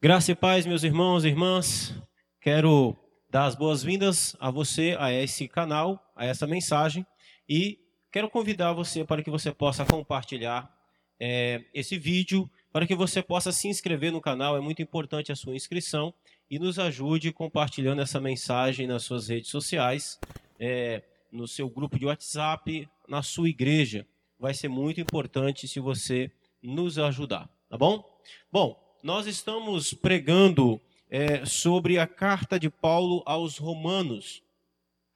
Graça e paz, meus irmãos e irmãs. Quero dar as boas-vindas a você, a esse canal, a essa mensagem e quero convidar você para que você possa compartilhar é, esse vídeo, para que você possa se inscrever no canal. É muito importante a sua inscrição e nos ajude compartilhando essa mensagem nas suas redes sociais, é, no seu grupo de WhatsApp, na sua igreja. Vai ser muito importante se você nos ajudar, tá bom? Bom, nós estamos pregando é, sobre a carta de Paulo aos Romanos.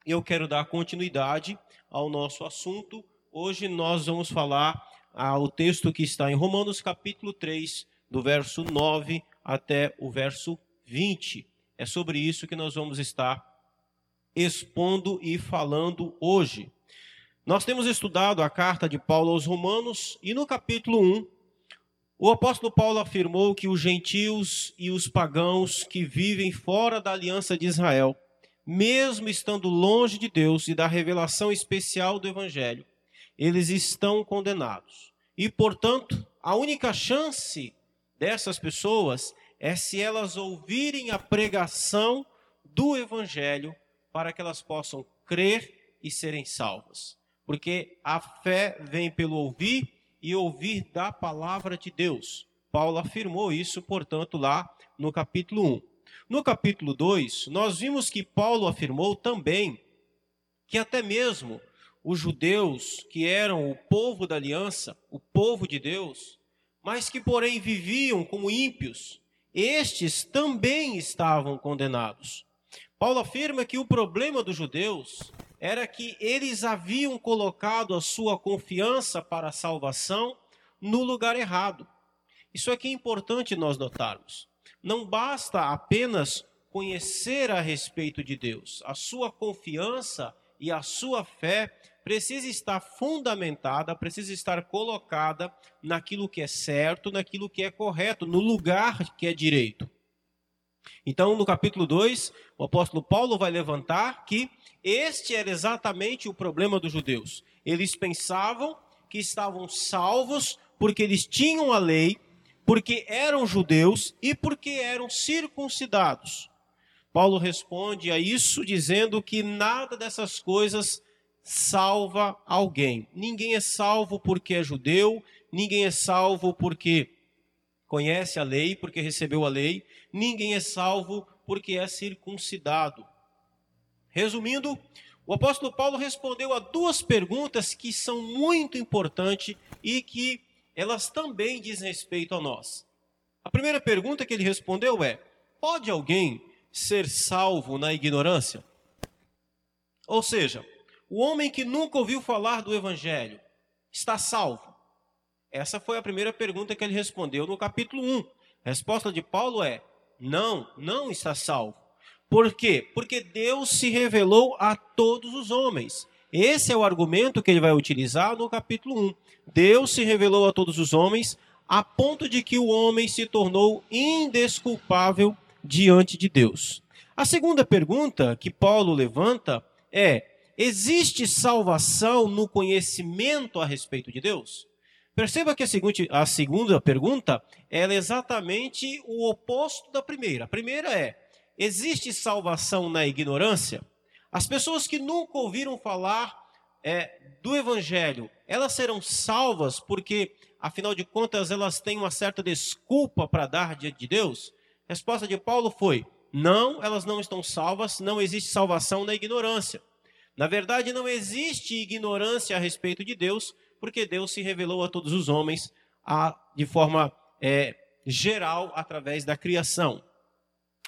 Eu quero dar continuidade ao nosso assunto. Hoje nós vamos falar ao texto que está em Romanos, capítulo 3, do verso 9 até o verso 20. É sobre isso que nós vamos estar expondo e falando hoje. Nós temos estudado a carta de Paulo aos Romanos e no capítulo 1 o apóstolo Paulo afirmou que os gentios e os pagãos que vivem fora da aliança de Israel, mesmo estando longe de Deus e da revelação especial do evangelho, eles estão condenados. E, portanto, a única chance dessas pessoas é se elas ouvirem a pregação do evangelho para que elas possam crer e serem salvas. Porque a fé vem pelo ouvir e ouvir da palavra de Deus. Paulo afirmou isso, portanto, lá no capítulo 1. No capítulo 2, nós vimos que Paulo afirmou também que até mesmo os judeus, que eram o povo da aliança, o povo de Deus, mas que porém viviam como ímpios, estes também estavam condenados. Paulo afirma que o problema dos judeus era que eles haviam colocado a sua confiança para a salvação no lugar errado. Isso aqui é importante nós notarmos. Não basta apenas conhecer a respeito de Deus. A sua confiança e a sua fé precisa estar fundamentada, precisa estar colocada naquilo que é certo, naquilo que é correto, no lugar que é direito. Então, no capítulo 2, o apóstolo Paulo vai levantar que este era exatamente o problema dos judeus. Eles pensavam que estavam salvos porque eles tinham a lei, porque eram judeus e porque eram circuncidados. Paulo responde a isso dizendo que nada dessas coisas salva alguém. Ninguém é salvo porque é judeu, ninguém é salvo porque conhece a lei, porque recebeu a lei, ninguém é salvo porque é circuncidado. Resumindo, o apóstolo Paulo respondeu a duas perguntas que são muito importantes e que elas também dizem respeito a nós. A primeira pergunta que ele respondeu é: pode alguém ser salvo na ignorância? Ou seja, o homem que nunca ouviu falar do evangelho está salvo? Essa foi a primeira pergunta que ele respondeu no capítulo 1. A resposta de Paulo é: não, não está salvo. Por quê? Porque Deus se revelou a todos os homens. Esse é o argumento que ele vai utilizar no capítulo 1. Deus se revelou a todos os homens a ponto de que o homem se tornou indesculpável diante de Deus. A segunda pergunta que Paulo levanta é: existe salvação no conhecimento a respeito de Deus? Perceba que a, segunda pergunta é exatamente o oposto da primeira. A primeira é: Existe salvação na ignorância? As pessoas que nunca ouviram falar é, do Evangelho, elas serão salvas porque, afinal de contas, elas têm uma certa desculpa para dar diante de Deus? A resposta de Paulo foi: não, elas não estão salvas, não existe salvação na ignorância. Na verdade, não existe ignorância a respeito de Deus, porque Deus se revelou a todos os homens a, de forma é, geral através da criação.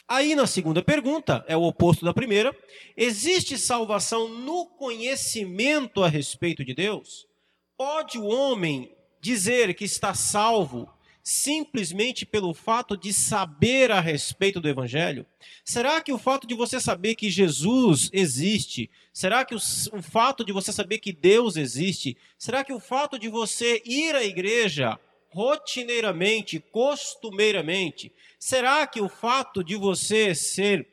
Aí na segunda pergunta, é o oposto da primeira, existe salvação no conhecimento a respeito de Deus? Pode o homem dizer que está salvo simplesmente pelo fato de saber a respeito do Evangelho? Será que o fato de você saber que Jesus existe, será que o, o, fato de você saber que Deus existe, será que o fato de você ir à igreja rotineiramente, costumeiramente, será que o fato de você ser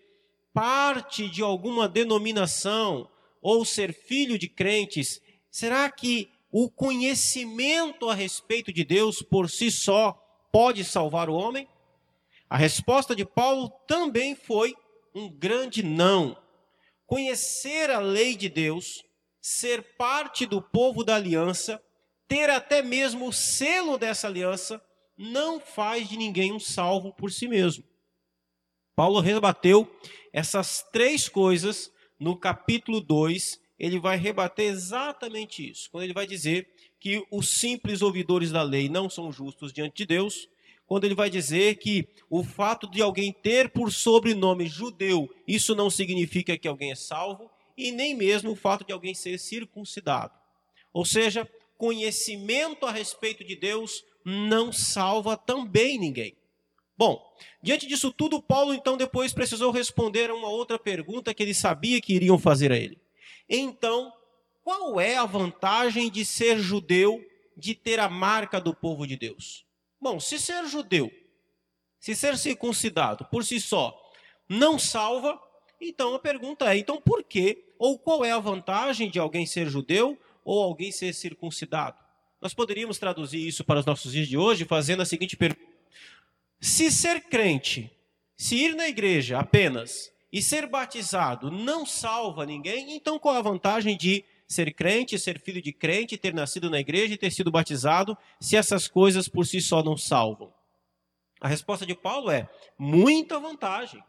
parte de alguma denominação ou ser filho de crentes, será que o conhecimento a respeito de Deus por si só pode salvar o homem? A resposta de Paulo também foi um grande não. Conhecer a lei de Deus, ser parte do povo da aliança, ter até mesmo o selo dessa aliança, não faz de ninguém um salvo por si mesmo. Paulo rebateu essas três coisas no capítulo 2. Ele vai rebater exatamente isso, quando ele vai dizer que os simples ouvidores da lei não são justos diante de Deus, quando ele vai dizer que o fato de alguém ter por sobrenome judeu, isso não significa que alguém é salvo, e nem mesmo o fato de alguém ser circuncidado. Ou seja, conhecimento a respeito de Deus não salva também ninguém. Bom, diante disso tudo, Paulo então depois precisou responder a uma outra pergunta que ele sabia que iriam fazer a ele. Então, qual é a vantagem de ser judeu, de ter a marca do povo de Deus? Bom, se ser judeu, se ser circuncidado por si só não salva, então a pergunta é: então por que ou qual é a vantagem de alguém ser judeu ou alguém ser circuncidado? Nós poderíamos traduzir isso para os nossos dias de hoje fazendo a seguinte pergunta: se ser crente, se ir na igreja apenas e ser batizado não salva ninguém, então qual a vantagem de ser crente, ser filho de crente, ter nascido na igreja e ter sido batizado, se essas coisas por si só não salvam? A resposta de Paulo é muita vantagem.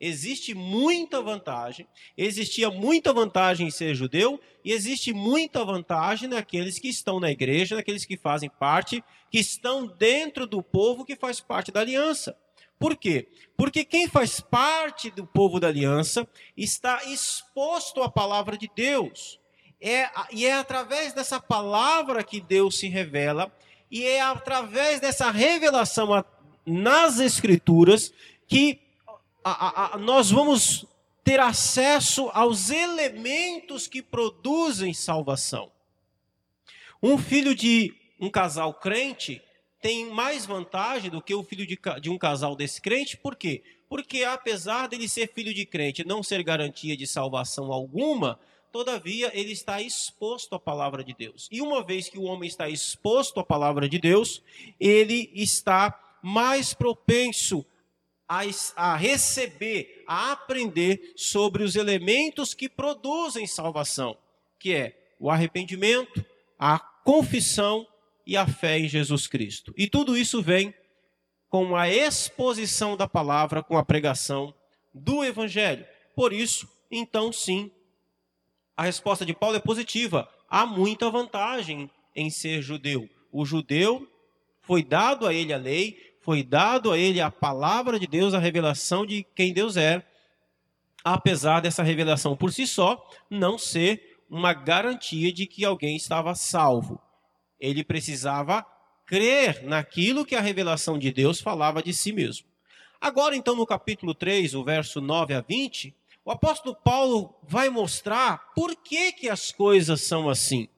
Existe muita vantagem, existia muita vantagem em ser judeu e existe muita vantagem naqueles que estão na igreja, naqueles que fazem parte, que estão dentro do povo que faz parte da aliança. Por quê? Porque quem faz parte do povo da aliança está exposto à palavra de Deus. É, e é através dessa palavra que Deus se revela, e é através dessa revelação nas Escrituras que a, a, nós vamos ter acesso aos elementos que produzem salvação. Um filho de um casal crente tem mais vantagem do que o filho de, de um casal descrente, por quê? Porque apesar dele ser filho de crente não ser garantia de salvação alguma, todavia ele está exposto à palavra de Deus. E uma vez que o homem está exposto à palavra de Deus, ele está mais propenso a, a receber, a aprender sobre os elementos que produzem salvação, que é o arrependimento, a confissão e a fé em Jesus Cristo. E tudo isso vem com a exposição da palavra, com a pregação do evangelho. Por isso, então sim, a resposta de Paulo é positiva. Há muita vantagem em ser judeu. O judeu foi dado a ele a lei, foi dado a ele a palavra de Deus, a revelação de quem Deus é, apesar dessa revelação por si só não ser uma garantia de que alguém estava salvo. Ele precisava crer naquilo que a revelação de Deus falava de si mesmo. Agora, então, no capítulo 3, o verso 9 a 20, o apóstolo Paulo vai mostrar por que, que as coisas são assim.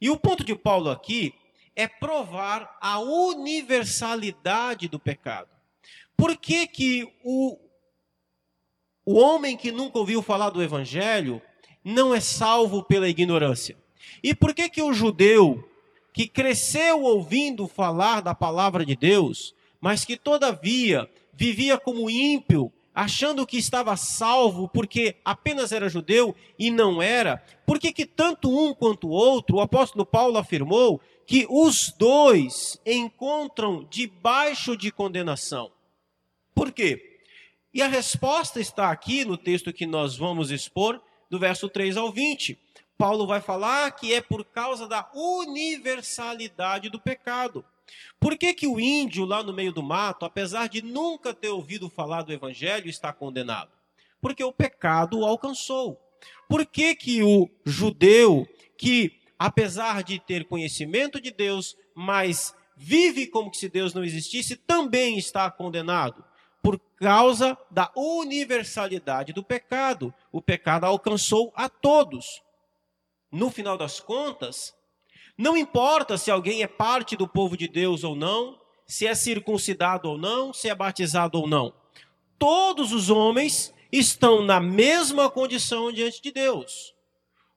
E o ponto de Paulo aqui é provar a universalidade do pecado. Por que, que o, o homem que nunca ouviu falar do evangelho não é salvo pela ignorância? E por que, que o judeu que cresceu ouvindo falar da palavra de Deus, mas que todavia vivia como ímpio, achando que estava salvo porque apenas era judeu e não era, por que, que tanto um quanto o outro, o apóstolo Paulo afirmou que os dois encontram debaixo de condenação. Por quê? E a resposta está aqui no texto que nós vamos expor, do verso 3 ao 20. Paulo vai falar que é por causa da universalidade do pecado. Por que, que o índio lá no meio do mato, apesar de nunca ter ouvido falar do evangelho, está condenado? Porque o pecado o alcançou. Por que, que o judeu que apesar de ter conhecimento de Deus, mas vive como se Deus não existisse, também está condenado por causa da universalidade do pecado. O pecado alcançou a todos. No final das contas, não importa se alguém é parte do povo de Deus ou não, se é circuncidado ou não, se é batizado ou não. Todos os homens estão na mesma condição diante de Deus.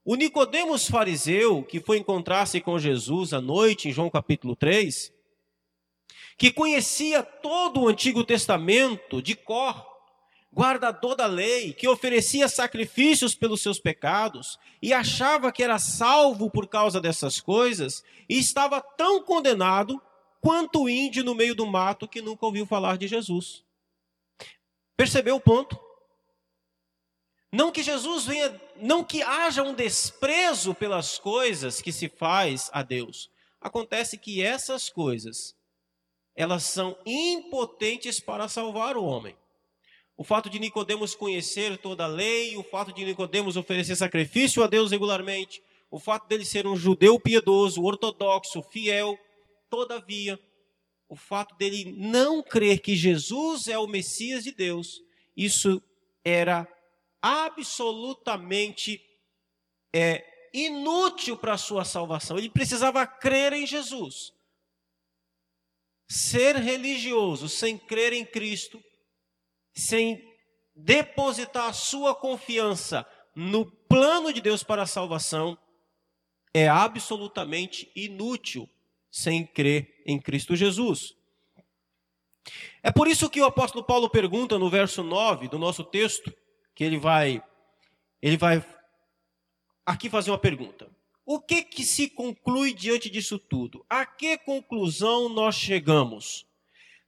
O Nicodemos fariseu, que foi encontrar-se com Jesus à noite, em João capítulo 3, que conhecia todo o Antigo Testamento de cor, guardador da lei, que oferecia sacrifícios pelos seus pecados e achava que era salvo por causa dessas coisas, e estava tão condenado quanto o índio no meio do mato que nunca ouviu falar de Jesus. Percebeu o ponto? Não que Jesus venha, não que haja um desprezo pelas coisas que se faz a Deus. Acontece que essas coisas, elas são impotentes para salvar o homem. O fato de Nicodemos conhecer toda a lei, o fato de Nicodemos oferecer sacrifício a Deus regularmente, o fato dele ser um judeu piedoso, ortodoxo, fiel, todavia, o fato dele não crer que Jesus é o Messias de Deus, isso era absolutamente é, inútil para a sua salvação. Ele precisava crer em Jesus. Ser religioso sem crer em Cristo sem depositar a sua confiança no plano de Deus para a salvação, é absolutamente inútil sem crer em Cristo Jesus. É por isso que o apóstolo Paulo pergunta no verso 9 do nosso texto, que ele vai ele vai aqui fazer uma pergunta. O que que se conclui diante disso tudo? A que conclusão nós chegamos?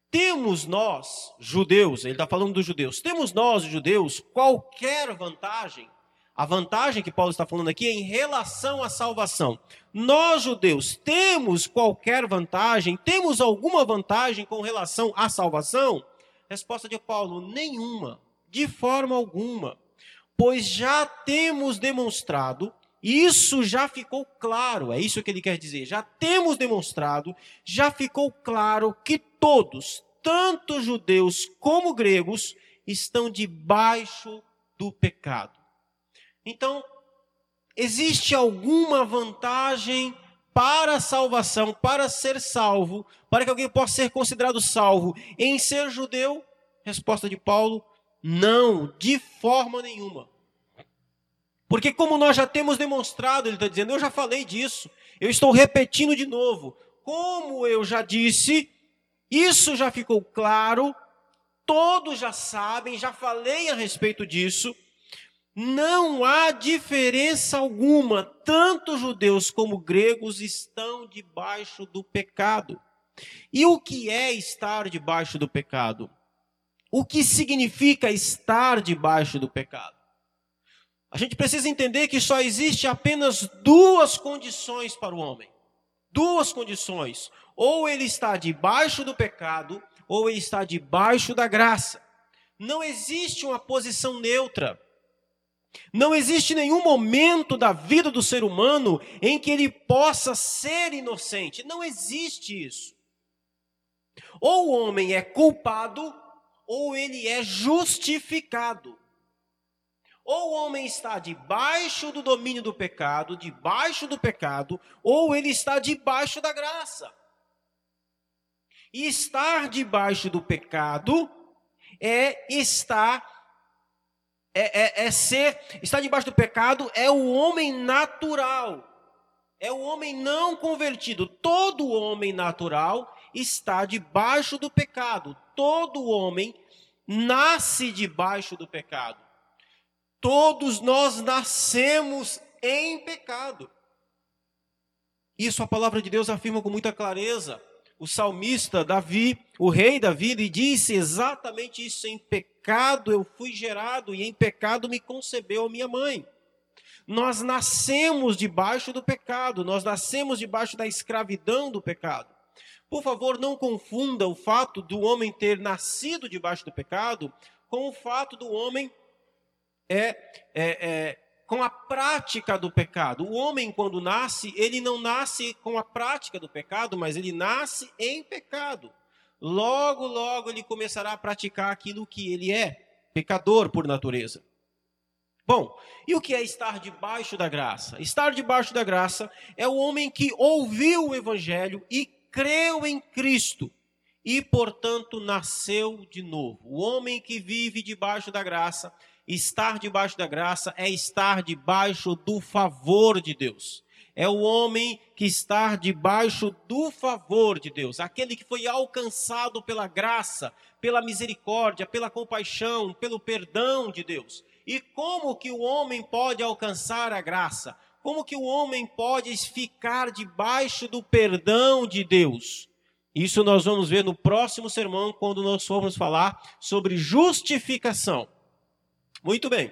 Temos nós, judeus, ele está falando dos judeus, temos nós, judeus, qualquer vantagem? A vantagem que Paulo está falando aqui é em relação à salvação. Nós, judeus, temos qualquer vantagem? Temos alguma vantagem com relação à salvação? Resposta de Paulo: nenhuma, de forma alguma. Pois já temos demonstrado, isso já ficou claro, é isso que ele quer dizer. Já temos demonstrado, já ficou claro que todos, tanto judeus como gregos, estão debaixo do pecado. Então, existe alguma vantagem para a salvação, para ser salvo, para que alguém possa ser considerado salvo em ser judeu? Resposta de Paulo: não, de forma nenhuma. Porque, como nós já temos demonstrado, ele está dizendo, eu já falei disso, eu estou repetindo de novo. Como eu já disse, isso já ficou claro, todos já sabem, já falei a respeito disso. Não há diferença alguma, tanto judeus como gregos estão debaixo do pecado. E o que é estar debaixo do pecado? O que significa estar debaixo do pecado? A gente precisa entender que só existe apenas duas condições para o homem. Duas condições ou ele está debaixo do pecado, ou ele está debaixo da graça. Não existe uma posição neutra. Não existe nenhum momento da vida do ser humano em que ele possa ser inocente. Não existe isso. Ou o homem é culpado, ou ele é justificado. Ou o homem está debaixo do domínio do pecado, debaixo do pecado, ou ele está debaixo da graça. E estar debaixo do pecado é estar é, é, é, ser, estar debaixo do pecado é o homem natural, é o homem não convertido. Todo homem natural está debaixo do pecado. Todo homem nasce debaixo do pecado. Todos nós nascemos em pecado. Isso a palavra de Deus afirma com muita clareza o salmista Davi, o rei Davi, ele disse exatamente isso: em pecado eu fui gerado e em pecado me concebeu a minha mãe. Nós nascemos debaixo do pecado, nós nascemos debaixo da escravidão do pecado. Por favor, não confunda o fato do homem ter nascido debaixo do pecado com o fato do homem é, é, é com a prática do pecado. O homem, quando nasce, ele não nasce com a prática do pecado, mas ele nasce em pecado. Logo, logo ele começará a praticar aquilo que ele é, pecador por natureza. Bom, e o que é estar debaixo da graça? Estar debaixo da graça é o homem que ouviu o evangelho e creu em Cristo e, portanto, nasceu de novo. O homem que vive debaixo da graça Estar debaixo da graça é estar debaixo do favor de Deus. é o homem que está debaixo do favor de Deus, aquele que foi alcançado pela graça, pela misericórdia, pela compaixão, pelo perdão de Deus. E como que o homem pode alcançar a graça? Como que o homem pode ficar debaixo do perdão de Deus? Isso nós vamos ver no próximo sermão, quando nós formos falar sobre justificação. Muito bem.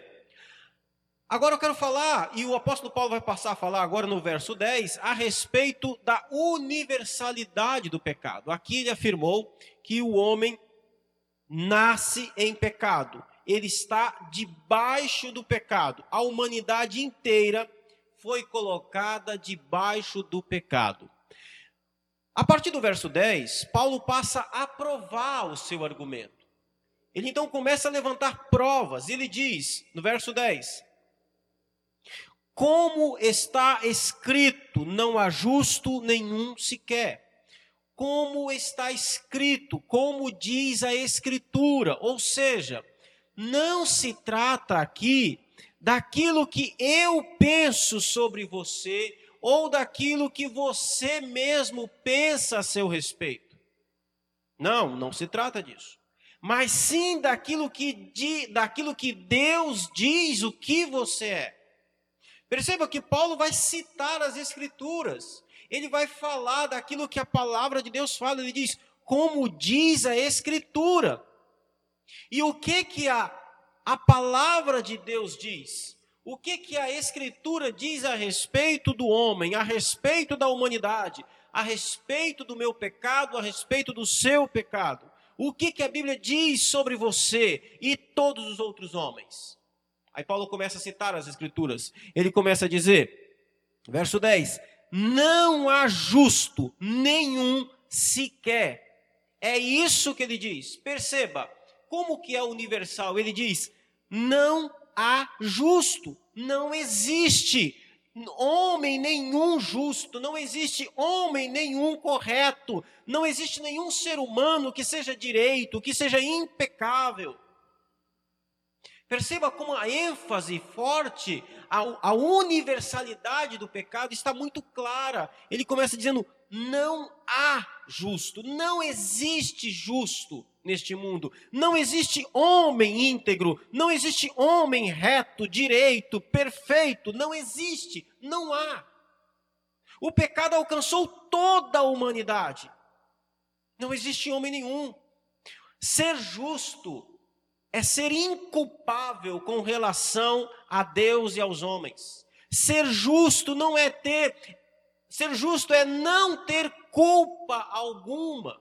Agora eu quero falar, e o apóstolo Paulo vai passar a falar agora no verso 10, a respeito da universalidade do pecado. Aqui ele afirmou que o homem nasce em pecado, ele está debaixo do pecado. A humanidade inteira foi colocada debaixo do pecado. A partir do verso 10, Paulo passa a provar o seu argumento. Ele então começa a levantar provas. Ele diz, no verso 10, como está escrito, não há justo nenhum sequer. Como está escrito, como diz a Escritura. Ou seja, não se trata aqui daquilo que eu penso sobre você ou daquilo que você mesmo pensa a seu respeito. Não, não se trata disso. Mas sim daquilo que, daquilo que Deus diz o que você é. Perceba que Paulo vai citar as Escrituras. Ele vai falar daquilo que a palavra de Deus fala. Ele diz, como diz a Escritura. E o que que a, a palavra de Deus diz? O que que a Escritura diz a respeito do homem, a respeito da humanidade, a respeito do meu pecado, a respeito do seu pecado? O que que a Bíblia diz sobre você e todos os outros homens? Aí Paulo começa a citar as escrituras. Ele começa a dizer, verso 10: Não há justo nenhum sequer. É isso que ele diz. Perceba, como que é universal? Ele diz: Não há justo, não existe homem nenhum justo, não existe homem nenhum correto, não existe nenhum ser humano que seja direito, que seja impecável. Perceba como a ênfase forte, a, a, universalidade do pecado está muito clara. Ele começa dizendo: não há justo, não existe justo neste mundo, não existe homem íntegro, não existe homem reto, direito, perfeito, não existe, não há. O pecado alcançou toda a humanidade, não existe homem nenhum. Ser justo é ser inculpável com relação a Deus e aos homens. Ser justo não é ter, ser justo é não ter culpa alguma.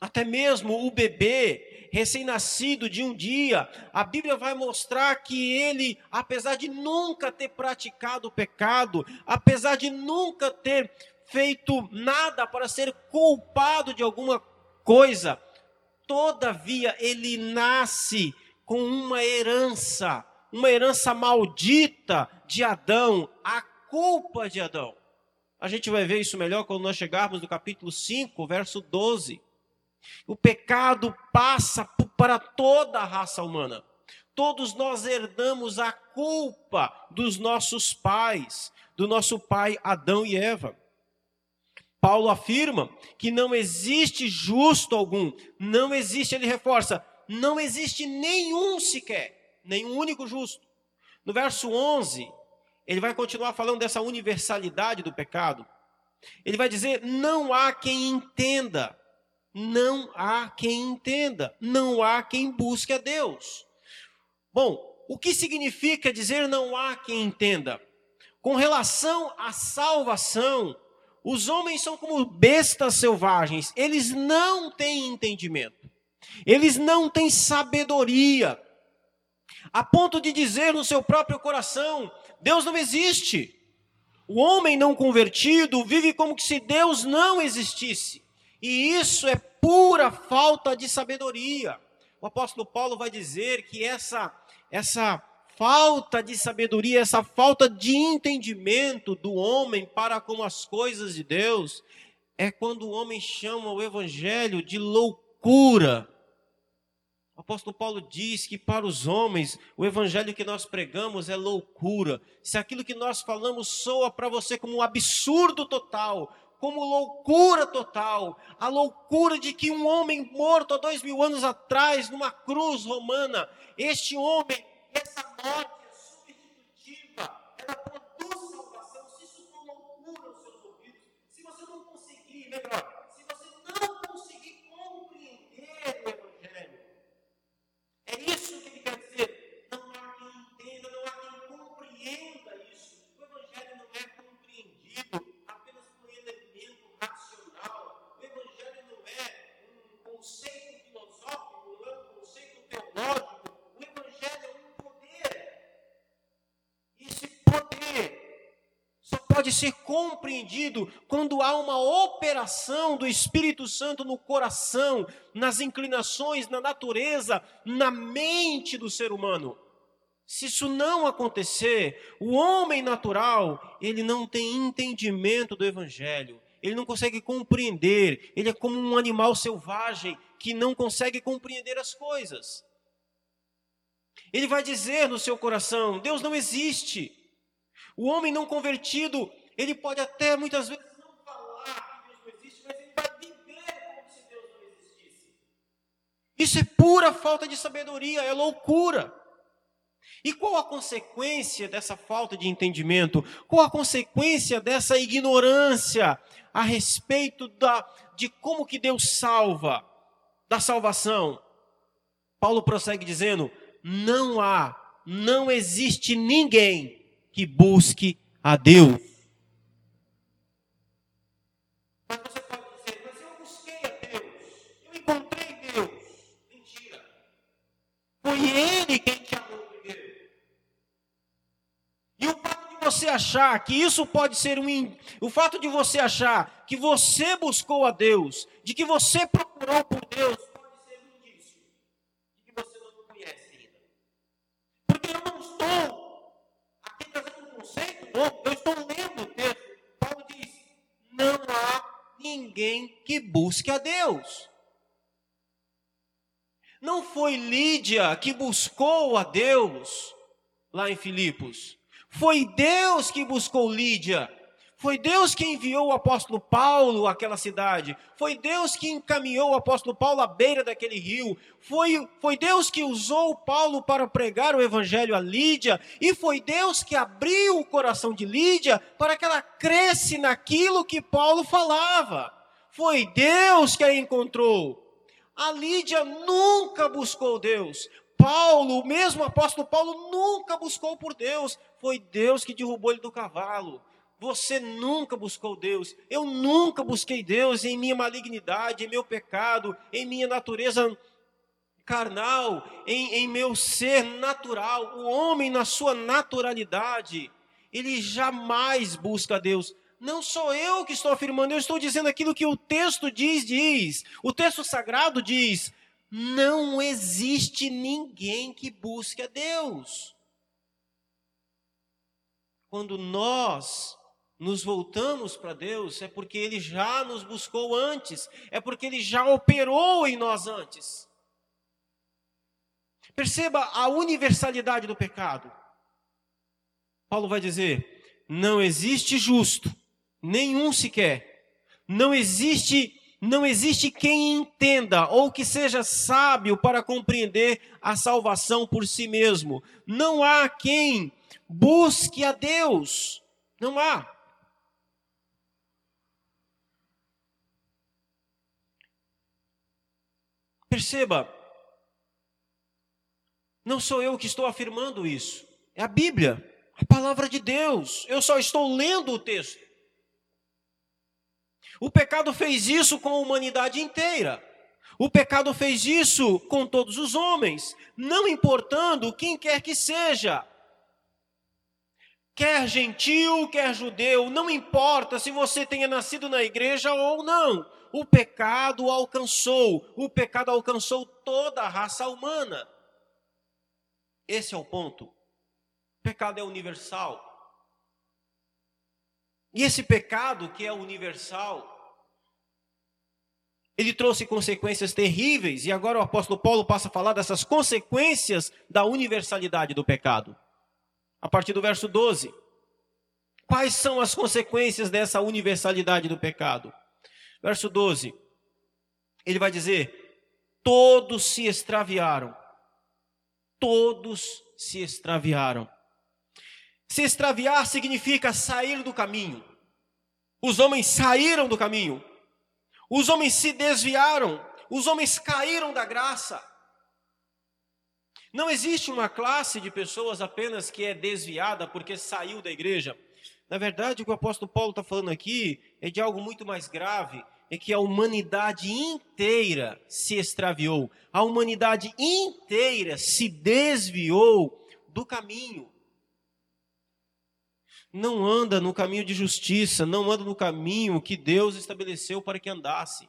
Até mesmo o bebê recém-nascido de um dia, a Bíblia vai mostrar que ele, apesar de nunca ter praticado o pecado, apesar de nunca ter feito nada para ser culpado de alguma coisa, Todavia, ele nasce com uma herança, uma herança maldita de Adão, a culpa de Adão. A gente vai ver isso melhor quando nós chegarmos no capítulo 5, verso 12. O pecado passa para toda a raça humana. Todos nós herdamos a culpa dos nossos pais, do nosso pai Adão e Eva. Paulo afirma que não existe justo algum, não existe, ele reforça, não existe nenhum sequer, nenhum único justo. No verso 11, ele vai continuar falando dessa universalidade do pecado. Ele vai dizer: não há quem entenda, não há quem entenda, não há quem busque a Deus. Bom, o que significa dizer não há quem entenda? Com relação à salvação, os homens são como bestas selvagens, eles não têm entendimento, eles não têm sabedoria, a ponto de dizer no seu próprio coração: Deus não existe. O homem não convertido vive como se Deus não existisse, e isso é pura falta de sabedoria. O apóstolo Paulo vai dizer que essa, essa falta de sabedoria, essa falta de entendimento do homem para com as coisas de Deus, é quando o homem chama o evangelho de loucura. O apóstolo Paulo diz que para os homens o evangelho que nós pregamos é loucura. Se aquilo que nós falamos soa para você como um absurdo total, como loucura total, a loucura de que um homem morto há dois mil anos atrás, numa cruz romana, este homem, essa morte é substitutiva, ela produz salvação. Se isso for loucura aos seus ouvidos, se você não conseguir, pode ser compreendido quando há uma operação do Espírito Santo no coração, nas inclinações, na natureza, na mente do ser humano. Se isso não acontecer, o homem natural, ele não tem entendimento do evangelho. Ele não consegue compreender, ele é como um animal selvagem que não consegue compreender as coisas. Ele vai dizer no seu coração: Deus não existe. O homem não convertido, ele pode até muitas vezes não falar que Deus não existe, mas ele vai viver como se Deus não existisse. Isso é pura falta de sabedoria, é loucura. E qual a consequência dessa falta de entendimento? Qual a consequência dessa ignorância a respeito da, de como que Deus salva, da salvação? Paulo prossegue dizendo: não há, não existe ninguém que busque a Deus. Você achar que isso pode ser um. O fato de você achar que você buscou a Deus, de que você procurou por Deus, eu estou lendo o texto. Paulo diz: não há ninguém que busque a Deus. Não foi Lídia que buscou a Deus lá em Filipos. Foi Deus que buscou Lídia. Foi Deus que enviou o apóstolo Paulo àquela cidade. Foi Deus que encaminhou o apóstolo Paulo à beira daquele rio. Foi, foi Deus que usou Paulo para pregar o evangelho a Lídia. E foi Deus que abriu o coração de Lídia para que ela cresce naquilo que Paulo falava. Foi Deus que a encontrou. A Lídia nunca buscou Deus. Paulo, o mesmo apóstolo Paulo, nunca buscou por Deus. Foi Deus que derrubou ele do cavalo. Você nunca buscou Deus. Eu nunca busquei Deus em minha malignidade, em meu pecado, em minha natureza carnal, em, em meu ser natural. O homem, na sua naturalidade, ele jamais busca Deus. Não sou eu que estou afirmando, eu estou dizendo aquilo que o texto diz, diz. O texto sagrado diz: não existe ninguém que busque a Deus. Quando nós nos voltamos para Deus é porque Ele já nos buscou antes, é porque Ele já operou em nós antes. Perceba a universalidade do pecado. Paulo vai dizer: não existe justo, nenhum sequer. Não existe, não existe quem entenda ou que seja sábio para compreender a salvação por si mesmo. Não há quem busque a Deus. Não há. Perceba, não sou eu que estou afirmando isso, é a Bíblia, a palavra de Deus. Eu só estou lendo o texto. O pecado fez isso com a humanidade inteira. O pecado fez isso com todos os homens, não importando quem quer que seja. Quer gentil, quer judeu, não importa se você tenha nascido na igreja ou não o pecado alcançou, o pecado alcançou toda a raça humana. Esse é o ponto. O pecado é universal. E esse pecado que é universal, ele trouxe consequências terríveis, e agora o apóstolo Paulo passa a falar dessas consequências da universalidade do pecado. A partir do verso 12. Quais são as consequências dessa universalidade do pecado? Verso 12. Ele vai dizer: Todos se extraviaram. Todos se extraviaram. Se extraviar significa sair do caminho. Os homens saíram do caminho. Os homens se desviaram. Os homens caíram da graça. Não existe uma classe de pessoas apenas que é desviada porque saiu da igreja. Na verdade, o que o apóstolo Paulo está falando aqui é de algo muito mais grave: é que a humanidade inteira se extraviou, a humanidade inteira se desviou do caminho não anda no caminho de justiça, não anda no caminho que Deus estabeleceu para que andasse.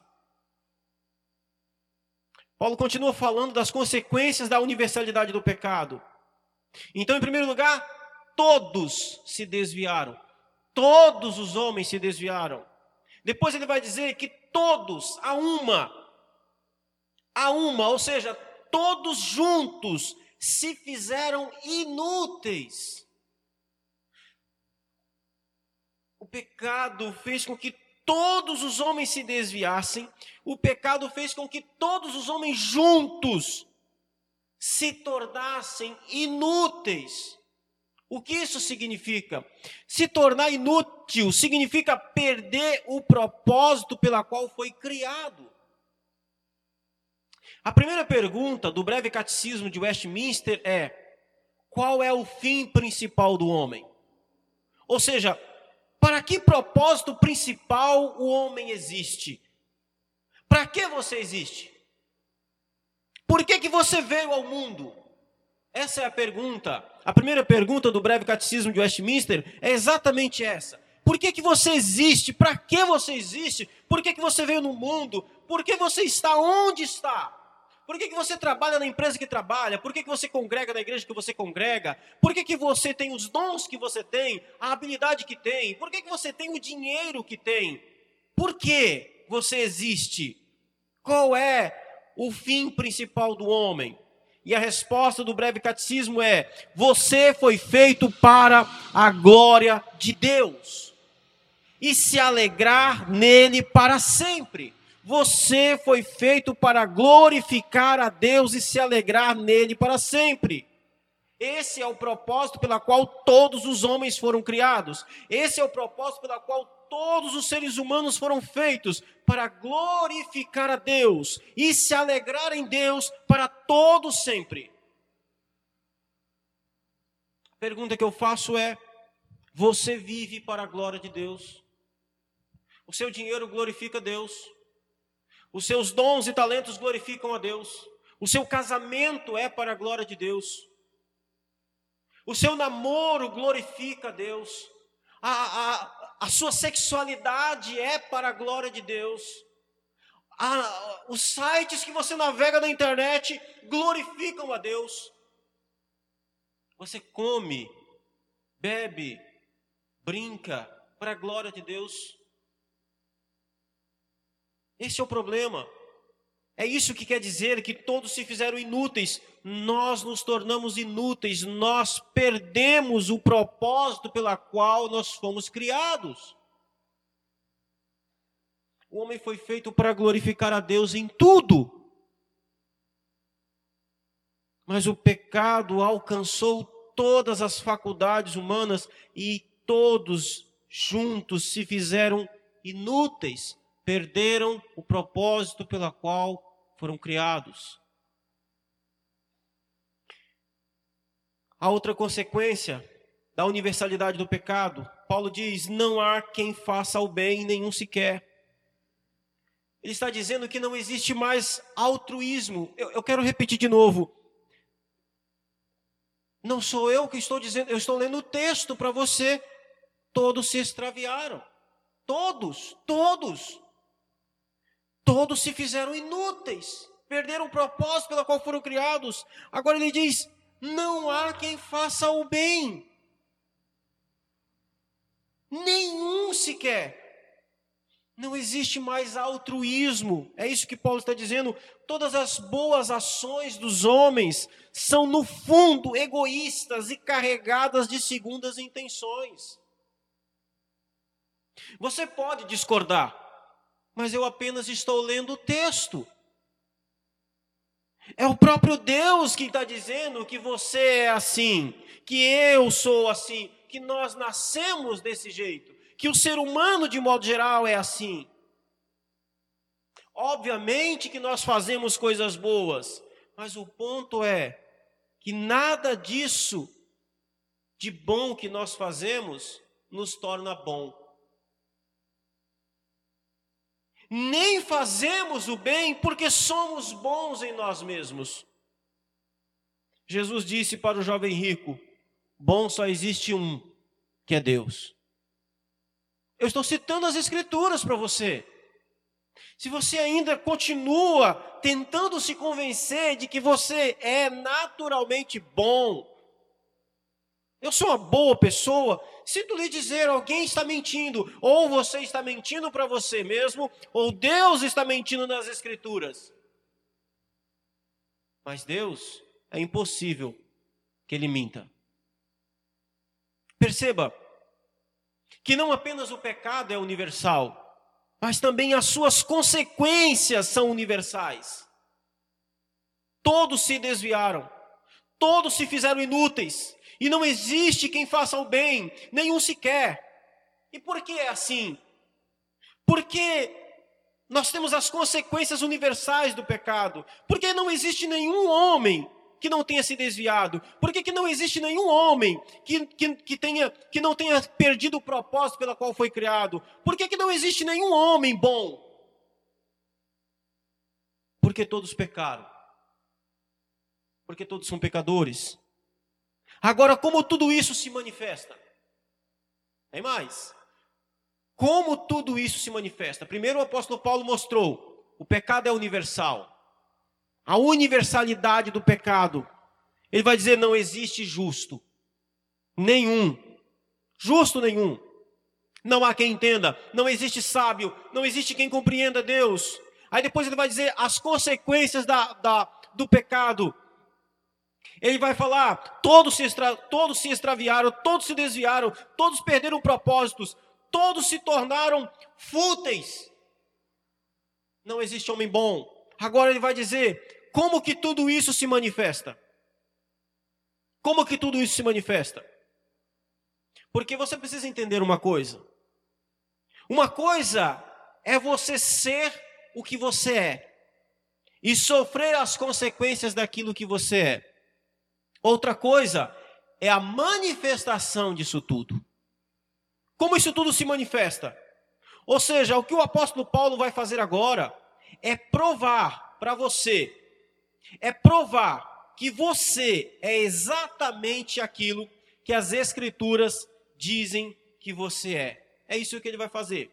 Paulo continua falando das consequências da universalidade do pecado. Então, em primeiro lugar, todos se desviaram. Todos os homens se desviaram. Depois ele vai dizer que todos, a uma, a uma, ou seja, todos juntos se fizeram inúteis. O pecado fez com que todos os homens se desviassem, o pecado fez com que todos os homens juntos se tornassem inúteis. O que isso significa? Se tornar inútil significa perder o propósito pela qual foi criado. A primeira pergunta do breve catecismo de Westminster é: qual é o fim principal do homem? Ou seja, para que propósito principal o homem existe? Para que você existe? Por que, que você veio ao mundo? Essa é a pergunta. A primeira pergunta do breve catecismo de Westminster é exatamente essa. Por que, que você existe? Para que você existe? Por que, que você veio no mundo? Por que você está onde está? Por que, que você trabalha na empresa que trabalha? Por que, que você congrega na igreja que você congrega? Por que, que você tem os dons que você tem, a habilidade que tem? Por que, que você tem o dinheiro que tem? Por que você existe? Qual é o fim principal do homem? E a resposta do breve catecismo é: você foi feito para a glória de Deus e se alegrar nele para sempre. Você foi feito para glorificar a Deus e se alegrar nele para sempre. Esse é o propósito pela qual todos os homens foram criados. Esse é o propósito pela qual todos os seres humanos foram feitos para glorificar a Deus e se alegrar em Deus para todo sempre. A pergunta que eu faço é: você vive para a glória de Deus? O seu dinheiro glorifica Deus? Os seus dons e talentos glorificam a Deus. O seu casamento é para a glória de Deus. O seu namoro glorifica a Deus. A, a, a sua sexualidade é para a glória de Deus. A, os sites que você navega na internet glorificam a Deus. Você come, bebe, brinca para a glória de Deus. Esse é o problema. É isso que quer dizer que todos se fizeram inúteis. Nós nos tornamos inúteis, nós perdemos o propósito pela qual nós fomos criados. O homem foi feito para glorificar a Deus em tudo. Mas o pecado alcançou todas as faculdades humanas e todos juntos se fizeram inúteis perderam o propósito pela qual foram criados. A outra consequência da universalidade do pecado, Paulo diz: não há quem faça o bem, nenhum sequer. Ele está dizendo que não existe mais altruísmo. Eu, eu quero repetir de novo. Não sou eu que estou dizendo, eu estou lendo o texto para você. Todos se extraviaram. Todos, todos. Todos se fizeram inúteis, perderam o propósito pelo qual foram criados. Agora ele diz: não há quem faça o bem. Nenhum sequer. Não existe mais altruísmo. É isso que Paulo está dizendo. Todas as boas ações dos homens são, no fundo, egoístas e carregadas de segundas intenções. Você pode discordar, mas eu apenas estou lendo o texto. É o próprio Deus que está dizendo que você é assim, que eu sou assim, que nós nascemos desse jeito, que o ser humano, de modo geral, é assim. Obviamente que nós fazemos coisas boas, mas o ponto é que nada disso de bom que nós fazemos nos torna bom. Nem fazemos o bem porque somos bons em nós mesmos. Jesus disse para o jovem rico: Bom só existe um, que é Deus. Eu estou citando as Escrituras para você. Se você ainda continua tentando se convencer de que você é naturalmente bom, eu sou uma boa pessoa. Sinto lhe dizer, alguém está mentindo. Ou você está mentindo para você mesmo, ou Deus está mentindo nas Escrituras. Mas Deus é impossível que ele minta. Perceba que não apenas o pecado é universal, mas também as suas consequências são universais. Todos se desviaram, todos se fizeram inúteis, e não existe quem faça o bem, nenhum sequer. E por que é assim? Porque nós temos as consequências universais do pecado. Porque não existe nenhum homem que não tenha se desviado? Por que, não existe nenhum homem que, que, que, tenha, que não tenha perdido o propósito pela qual foi criado? Por que, que não existe nenhum homem bom? Porque todos pecaram. Porque todos são pecadores. Agora, como tudo isso se manifesta? Tem mais. Como tudo isso se manifesta? Primeiro, o apóstolo Paulo mostrou: o pecado é universal. A universalidade do pecado. Ele vai dizer: não existe justo. Nenhum. Justo nenhum. Não há quem entenda. Não existe sábio. Não existe quem compreenda Deus. Aí depois ele vai dizer as consequências da, da, do pecado. Ele vai falar: todos se, extra, todos se extraviaram, todos se desviaram, todos perderam propósitos, todos se tornaram fúteis. Não existe homem bom. Agora ele vai dizer: como que tudo isso se manifesta? Como que tudo isso se manifesta? Porque você precisa entender uma coisa. Uma coisa é você ser o que você é e sofrer as consequências daquilo que você é. Outra coisa é a manifestação disso tudo. Como isso tudo se manifesta? Ou seja, o que o apóstolo Paulo vai fazer agora é provar para você, é provar que você é exatamente aquilo que as Escrituras dizem que você é. É isso que ele vai fazer.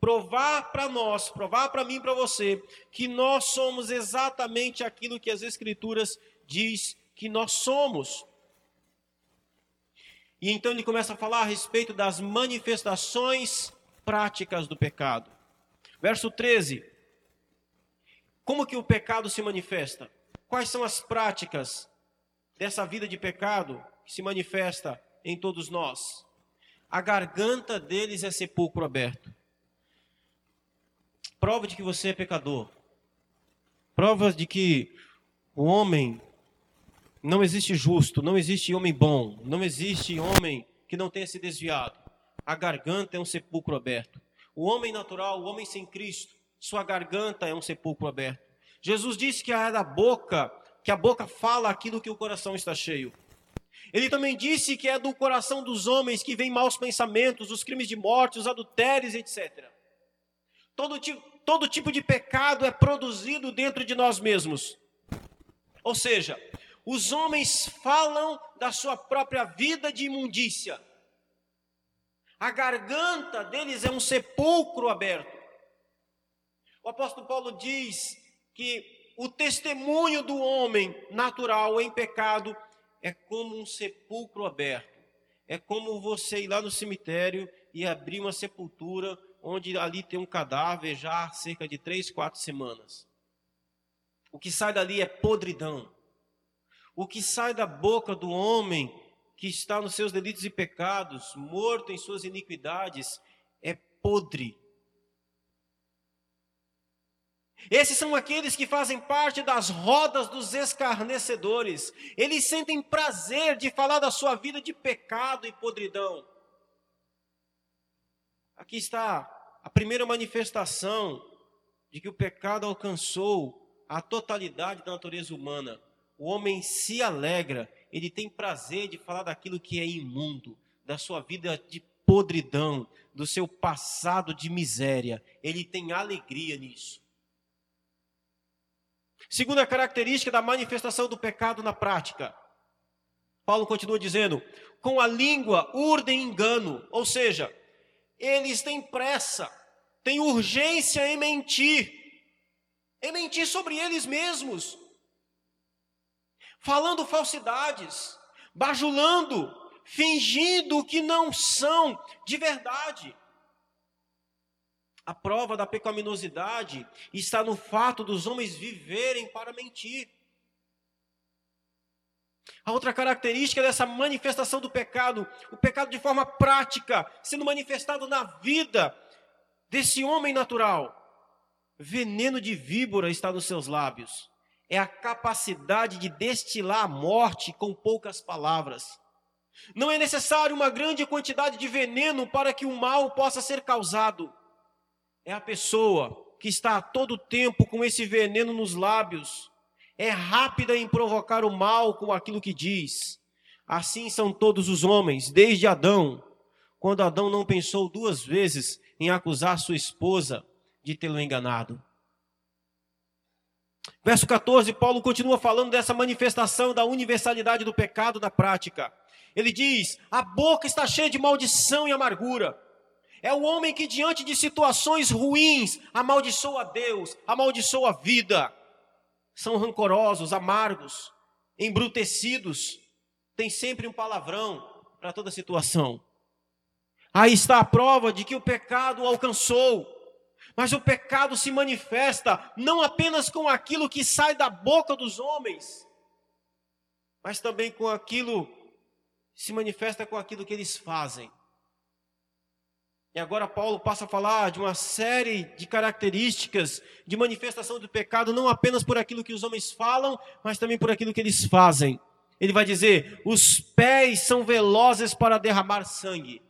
Provar para nós, provar para mim, para você, que nós somos exatamente aquilo que as Escrituras diz que nós somos. E então ele começa a falar a respeito das manifestações práticas do pecado. Verso 13. Como que o pecado se manifesta? Quais são as práticas dessa vida de pecado que se manifesta em todos nós? A garganta deles é sepulcro aberto. Prova de que você é pecador. Prova de que o homem não existe justo, não existe homem bom, não existe homem que não tenha se desviado. A garganta é um sepulcro aberto. O homem natural, o homem sem Cristo, sua garganta é um sepulcro aberto. Jesus disse que é da boca, que a boca fala aquilo que o coração está cheio. Ele também disse que é do coração dos homens que vêm maus pensamentos, os crimes de morte, os adultérios, etc. Todo tipo, todo tipo de pecado é produzido dentro de nós mesmos. Ou seja, os homens falam da sua própria vida de imundícia. A garganta deles é um sepulcro aberto. O apóstolo Paulo diz que o testemunho do homem natural em pecado é como um sepulcro aberto. É como você ir lá no cemitério e abrir uma sepultura onde ali tem um cadáver já há cerca de três, quatro semanas. O que sai dali é podridão. O que sai da boca do homem que está nos seus delitos e pecados, morto em suas iniquidades, é podre. Esses são aqueles que fazem parte das rodas dos escarnecedores. Eles sentem prazer de falar da sua vida de pecado e podridão. Aqui está a primeira manifestação de que o pecado alcançou a totalidade da natureza humana. O homem se alegra, ele tem prazer de falar daquilo que é imundo, da sua vida de podridão, do seu passado de miséria. Ele tem alegria nisso. Segunda característica da manifestação do pecado na prática. Paulo continua dizendo: com a língua urdem engano, ou seja, eles têm pressa, têm urgência em mentir, em mentir sobre eles mesmos, falando falsidades, bajulando, fingindo que não são de verdade. A prova da pecaminosidade está no fato dos homens viverem para mentir. A outra característica dessa manifestação do pecado, o pecado de forma prática, sendo manifestado na vida desse homem natural. Veneno de víbora está nos seus lábios. É a capacidade de destilar a morte com poucas palavras. Não é necessário uma grande quantidade de veneno para que o mal possa ser causado. É a pessoa que está a todo tempo com esse veneno nos lábios, é rápida em provocar o mal com aquilo que diz. Assim são todos os homens, desde Adão, quando Adão não pensou duas vezes em acusar sua esposa de tê-lo enganado. Verso 14, Paulo continua falando dessa manifestação da universalidade do pecado na prática. Ele diz: a boca está cheia de maldição e amargura. É o homem que, diante de situações ruins, amaldiçoa Deus, amaldiçoa a vida são rancorosos, amargos, embrutecidos, tem sempre um palavrão para toda situação. Aí está a prova de que o pecado alcançou. Mas o pecado se manifesta não apenas com aquilo que sai da boca dos homens, mas também com aquilo se manifesta com aquilo que eles fazem. E agora Paulo passa a falar de uma série de características de manifestação do pecado, não apenas por aquilo que os homens falam, mas também por aquilo que eles fazem. Ele vai dizer: os pés são velozes para derramar sangue.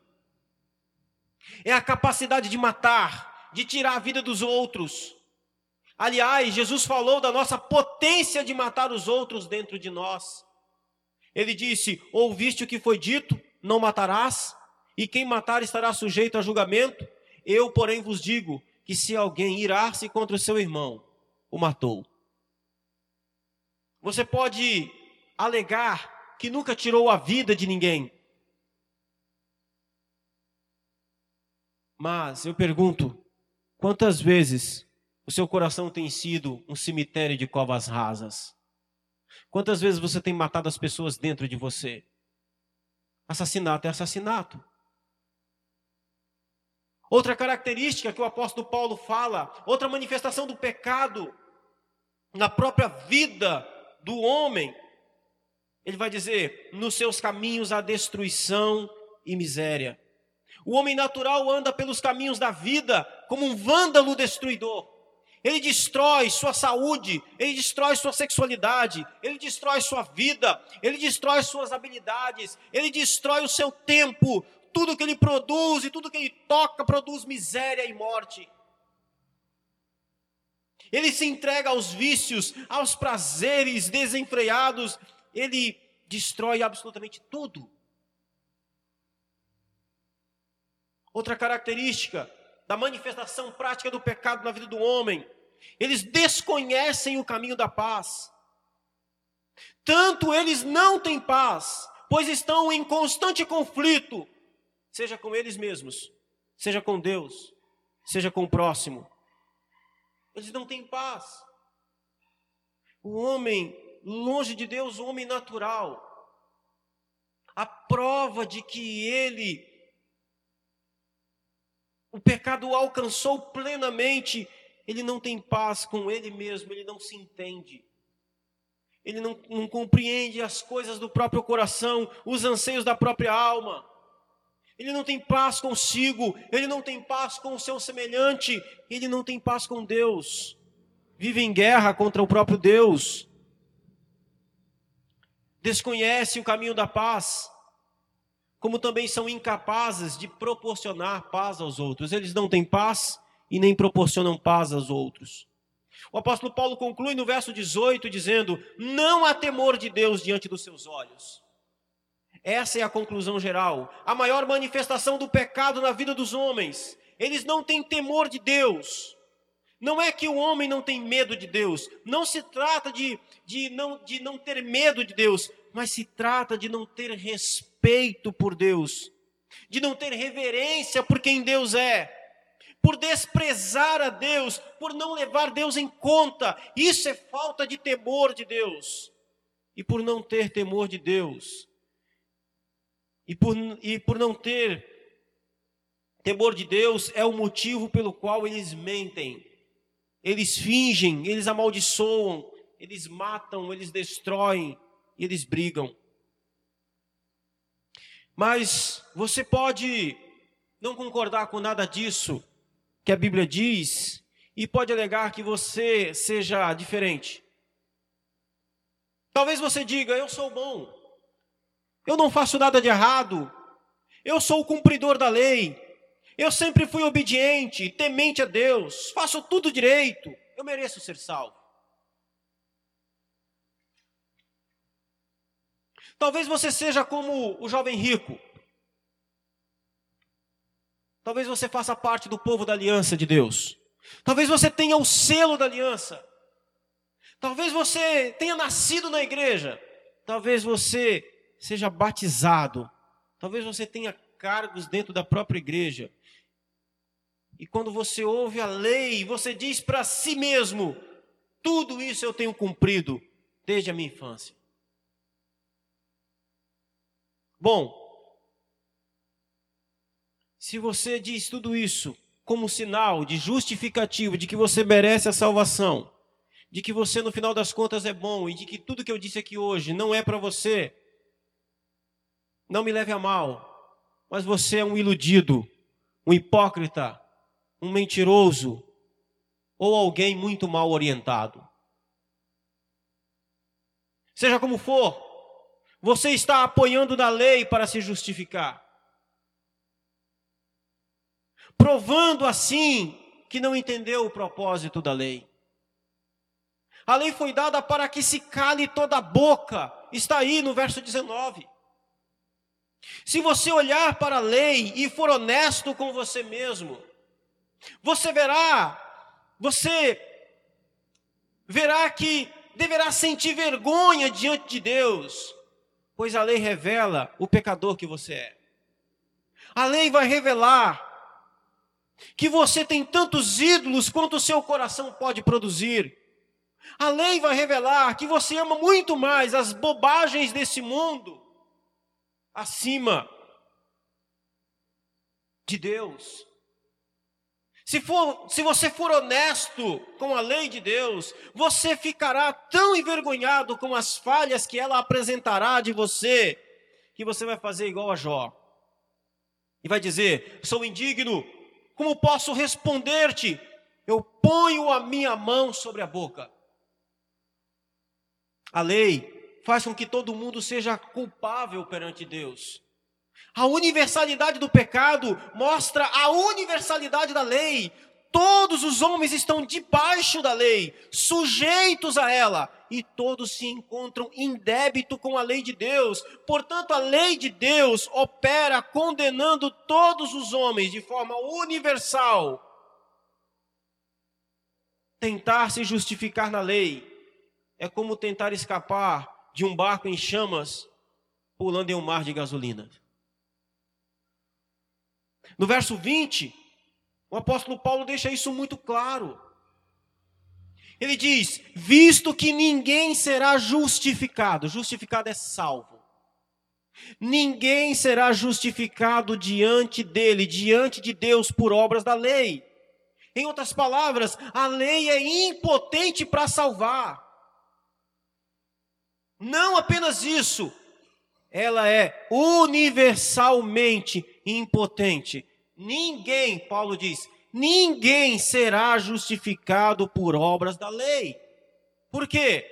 É a capacidade de matar, de tirar a vida dos outros. Aliás, Jesus falou da nossa potência de matar os outros dentro de nós. Ele disse: Ouviste o que foi dito? Não matarás? e quem matar estará sujeito a julgamento. Eu, porém, vos digo que se alguém irar-se contra o seu irmão, o matou. Você pode alegar que nunca tirou a vida de ninguém. Mas eu pergunto: quantas vezes o seu coração tem sido um cemitério de covas rasas? Quantas vezes você tem matado as pessoas dentro de você? Assassinato é assassinato. Outra característica que o apóstolo Paulo fala, outra manifestação do pecado na própria vida do homem, ele vai dizer: nos seus caminhos há destruição e miséria. O homem natural anda pelos caminhos da vida como um vândalo destruidor. Ele destrói sua saúde, ele destrói sua sexualidade, ele destrói sua vida, ele destrói suas habilidades, ele destrói o seu tempo, tudo que ele produz e tudo que ele toca produz miséria e morte. Ele se entrega aos vícios, aos prazeres desenfreados, ele destrói absolutamente tudo. Outra característica da manifestação prática do pecado na vida do homem, eles desconhecem o caminho da paz. Tanto eles não têm paz, pois estão em constante conflito seja com eles mesmos, seja com Deus, seja com o próximo. Eles não têm paz. O homem, longe de Deus, o homem natural, a prova de que ele o pecado o alcançou plenamente, ele não tem paz com ele mesmo, ele não se entende. Ele não, não compreende as coisas do próprio coração, os anseios da própria alma. Ele não tem paz consigo, ele não tem paz com o seu semelhante, ele não tem paz com Deus. Vive em guerra contra o próprio Deus. Desconhece o caminho da paz, como também são incapazes de proporcionar paz aos outros. Eles não têm paz e nem proporcionam paz aos outros. O apóstolo Paulo conclui no verso 18 dizendo: Não há temor de Deus diante dos seus olhos. Essa é a conclusão geral. A maior manifestação do pecado na vida dos homens. Eles não têm temor de Deus. Não é que o homem não tem medo de Deus. Não se trata de, de, não, de não ter medo de Deus. Mas se trata de não ter respeito por Deus. De não ter reverência por quem Deus é por desprezar a Deus, por não levar Deus em conta. Isso é falta de temor de Deus. E por não ter temor de Deus, e por, e por não ter temor de Deus, é o motivo pelo qual eles mentem, eles fingem, eles amaldiçoam, eles matam, eles destroem, e eles brigam. Mas você pode não concordar com nada disso, que a Bíblia diz e pode alegar que você seja diferente. Talvez você diga: Eu sou bom, eu não faço nada de errado, eu sou o cumpridor da lei, eu sempre fui obediente, temente a Deus, faço tudo direito, eu mereço ser salvo. Talvez você seja como o jovem rico Talvez você faça parte do povo da aliança de Deus. Talvez você tenha o selo da aliança. Talvez você tenha nascido na igreja. Talvez você seja batizado. Talvez você tenha cargos dentro da própria igreja. E quando você ouve a lei, você diz para si mesmo: tudo isso eu tenho cumprido desde a minha infância. Bom, se você diz tudo isso como sinal de justificativo de que você merece a salvação, de que você no final das contas é bom e de que tudo que eu disse aqui hoje não é para você, não me leve a mal, mas você é um iludido, um hipócrita, um mentiroso ou alguém muito mal orientado. Seja como for, você está apoiando da lei para se justificar provando assim que não entendeu o propósito da lei. A lei foi dada para que se cale toda a boca, está aí no verso 19. Se você olhar para a lei e for honesto com você mesmo, você verá, você verá que deverá sentir vergonha diante de Deus, pois a lei revela o pecador que você é. A lei vai revelar que você tem tantos ídolos quanto o seu coração pode produzir. A lei vai revelar que você ama muito mais as bobagens desse mundo acima de Deus. Se, for, se você for honesto com a lei de Deus, você ficará tão envergonhado com as falhas que ela apresentará de você, que você vai fazer igual a Jó. E vai dizer: sou indigno, como posso responder-te? Eu ponho a minha mão sobre a boca. A lei faz com que todo mundo seja culpável perante Deus. A universalidade do pecado mostra a universalidade da lei. Todos os homens estão debaixo da lei, sujeitos a ela, e todos se encontram em débito com a lei de Deus. Portanto, a lei de Deus opera condenando todos os homens de forma universal. Tentar se justificar na lei é como tentar escapar de um barco em chamas pulando em um mar de gasolina. No verso 20, o apóstolo Paulo deixa isso muito claro. Ele diz: visto que ninguém será justificado, justificado é salvo. Ninguém será justificado diante dele, diante de Deus, por obras da lei. Em outras palavras, a lei é impotente para salvar. Não apenas isso, ela é universalmente impotente. Ninguém, Paulo diz, ninguém será justificado por obras da lei. Por quê?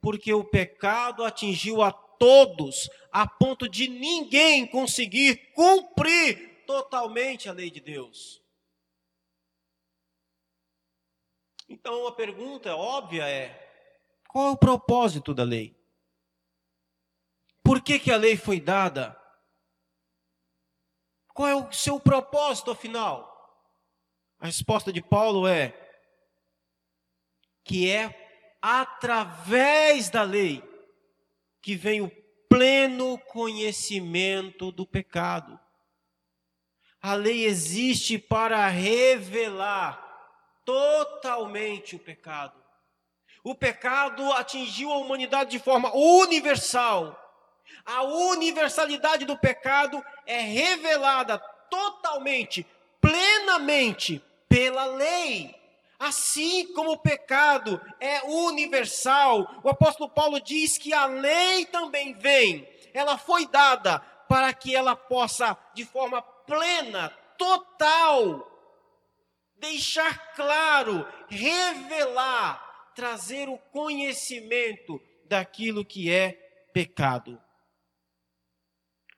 Porque o pecado atingiu a todos, a ponto de ninguém conseguir cumprir totalmente a lei de Deus. Então a pergunta óbvia é: qual é o propósito da lei? Que, que a lei foi dada? Qual é o seu propósito afinal? A resposta de Paulo é que é através da lei que vem o pleno conhecimento do pecado. A lei existe para revelar totalmente o pecado. O pecado atingiu a humanidade de forma universal. A universalidade do pecado é revelada totalmente, plenamente pela lei. Assim como o pecado é universal, o apóstolo Paulo diz que a lei também vem, ela foi dada para que ela possa, de forma plena, total, deixar claro, revelar, trazer o conhecimento daquilo que é pecado.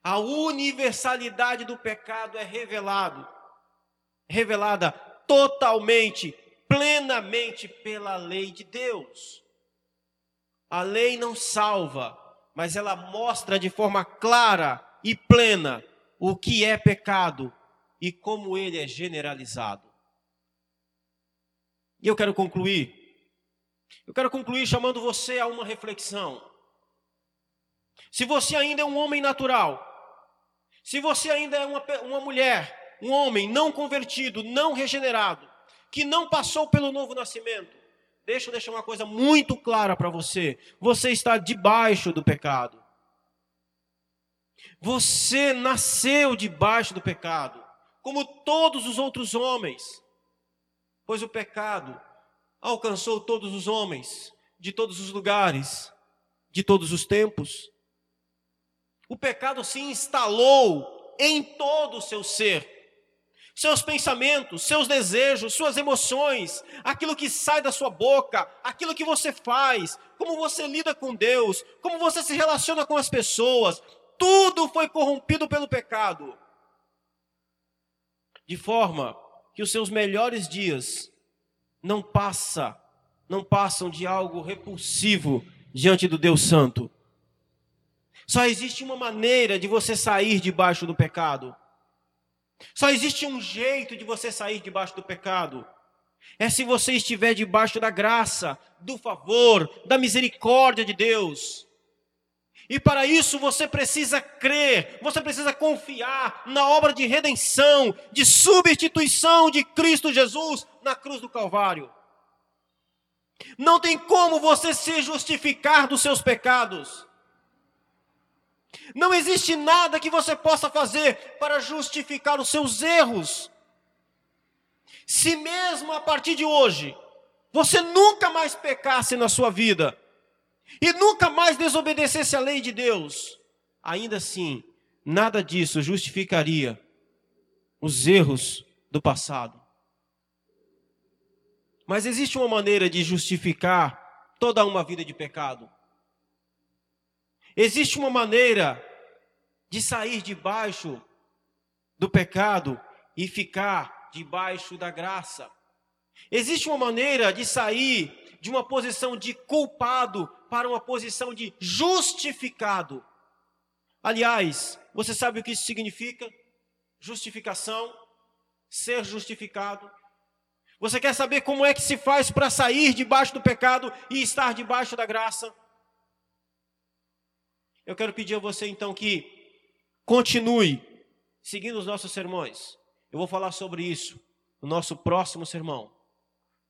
A universalidade do pecado é revelado, revelada totalmente plenamente pela lei de Deus. A lei não salva, mas ela mostra de forma clara e plena o que é pecado e como ele é generalizado. E eu quero concluir. Eu quero concluir chamando você a uma reflexão. Se você ainda é um homem natural, se você ainda é uma, uma mulher, um homem não convertido, não regenerado, que não passou pelo novo nascimento, deixa eu deixar uma coisa muito clara para você: você está debaixo do pecado. Você nasceu debaixo do pecado, como todos os outros homens, pois o pecado alcançou todos os homens, de todos os lugares, de todos os tempos. O pecado se instalou em todo o seu ser seus pensamentos, seus desejos, suas emoções, aquilo que sai da sua boca, aquilo que você faz, como você lida com Deus, como você se relaciona com as pessoas, tudo foi corrompido pelo pecado. De forma que os seus melhores dias não passa, não passam de algo repulsivo diante do Deus Santo. Só existe uma maneira de você sair debaixo do pecado só existe um jeito de você sair debaixo do pecado. É se você estiver debaixo da graça, do favor, da misericórdia de Deus. E para isso você precisa crer, você precisa confiar na obra de redenção, de substituição de Cristo Jesus na cruz do Calvário. Não tem como você se justificar dos seus pecados. Não existe nada que você possa fazer para justificar os seus erros. Se mesmo a partir de hoje você nunca mais pecasse na sua vida e nunca mais desobedecesse a lei de Deus, ainda assim, nada disso justificaria os erros do passado. Mas existe uma maneira de justificar toda uma vida de pecado. Existe uma maneira de sair debaixo do pecado e ficar debaixo da graça. Existe uma maneira de sair de uma posição de culpado para uma posição de justificado. Aliás, você sabe o que isso significa? Justificação, ser justificado. Você quer saber como é que se faz para sair debaixo do pecado e estar debaixo da graça? Eu quero pedir a você então que continue seguindo os nossos sermões. Eu vou falar sobre isso no nosso próximo sermão.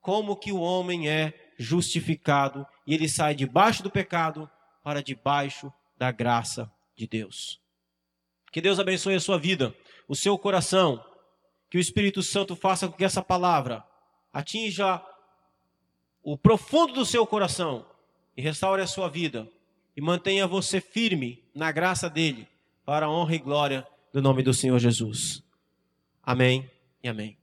Como que o homem é justificado e ele sai debaixo do pecado para debaixo da graça de Deus. Que Deus abençoe a sua vida, o seu coração. Que o Espírito Santo faça com que essa palavra atinja o profundo do seu coração e restaure a sua vida e mantenha você firme na graça dele, para a honra e glória do nome do Senhor Jesus. Amém e amém.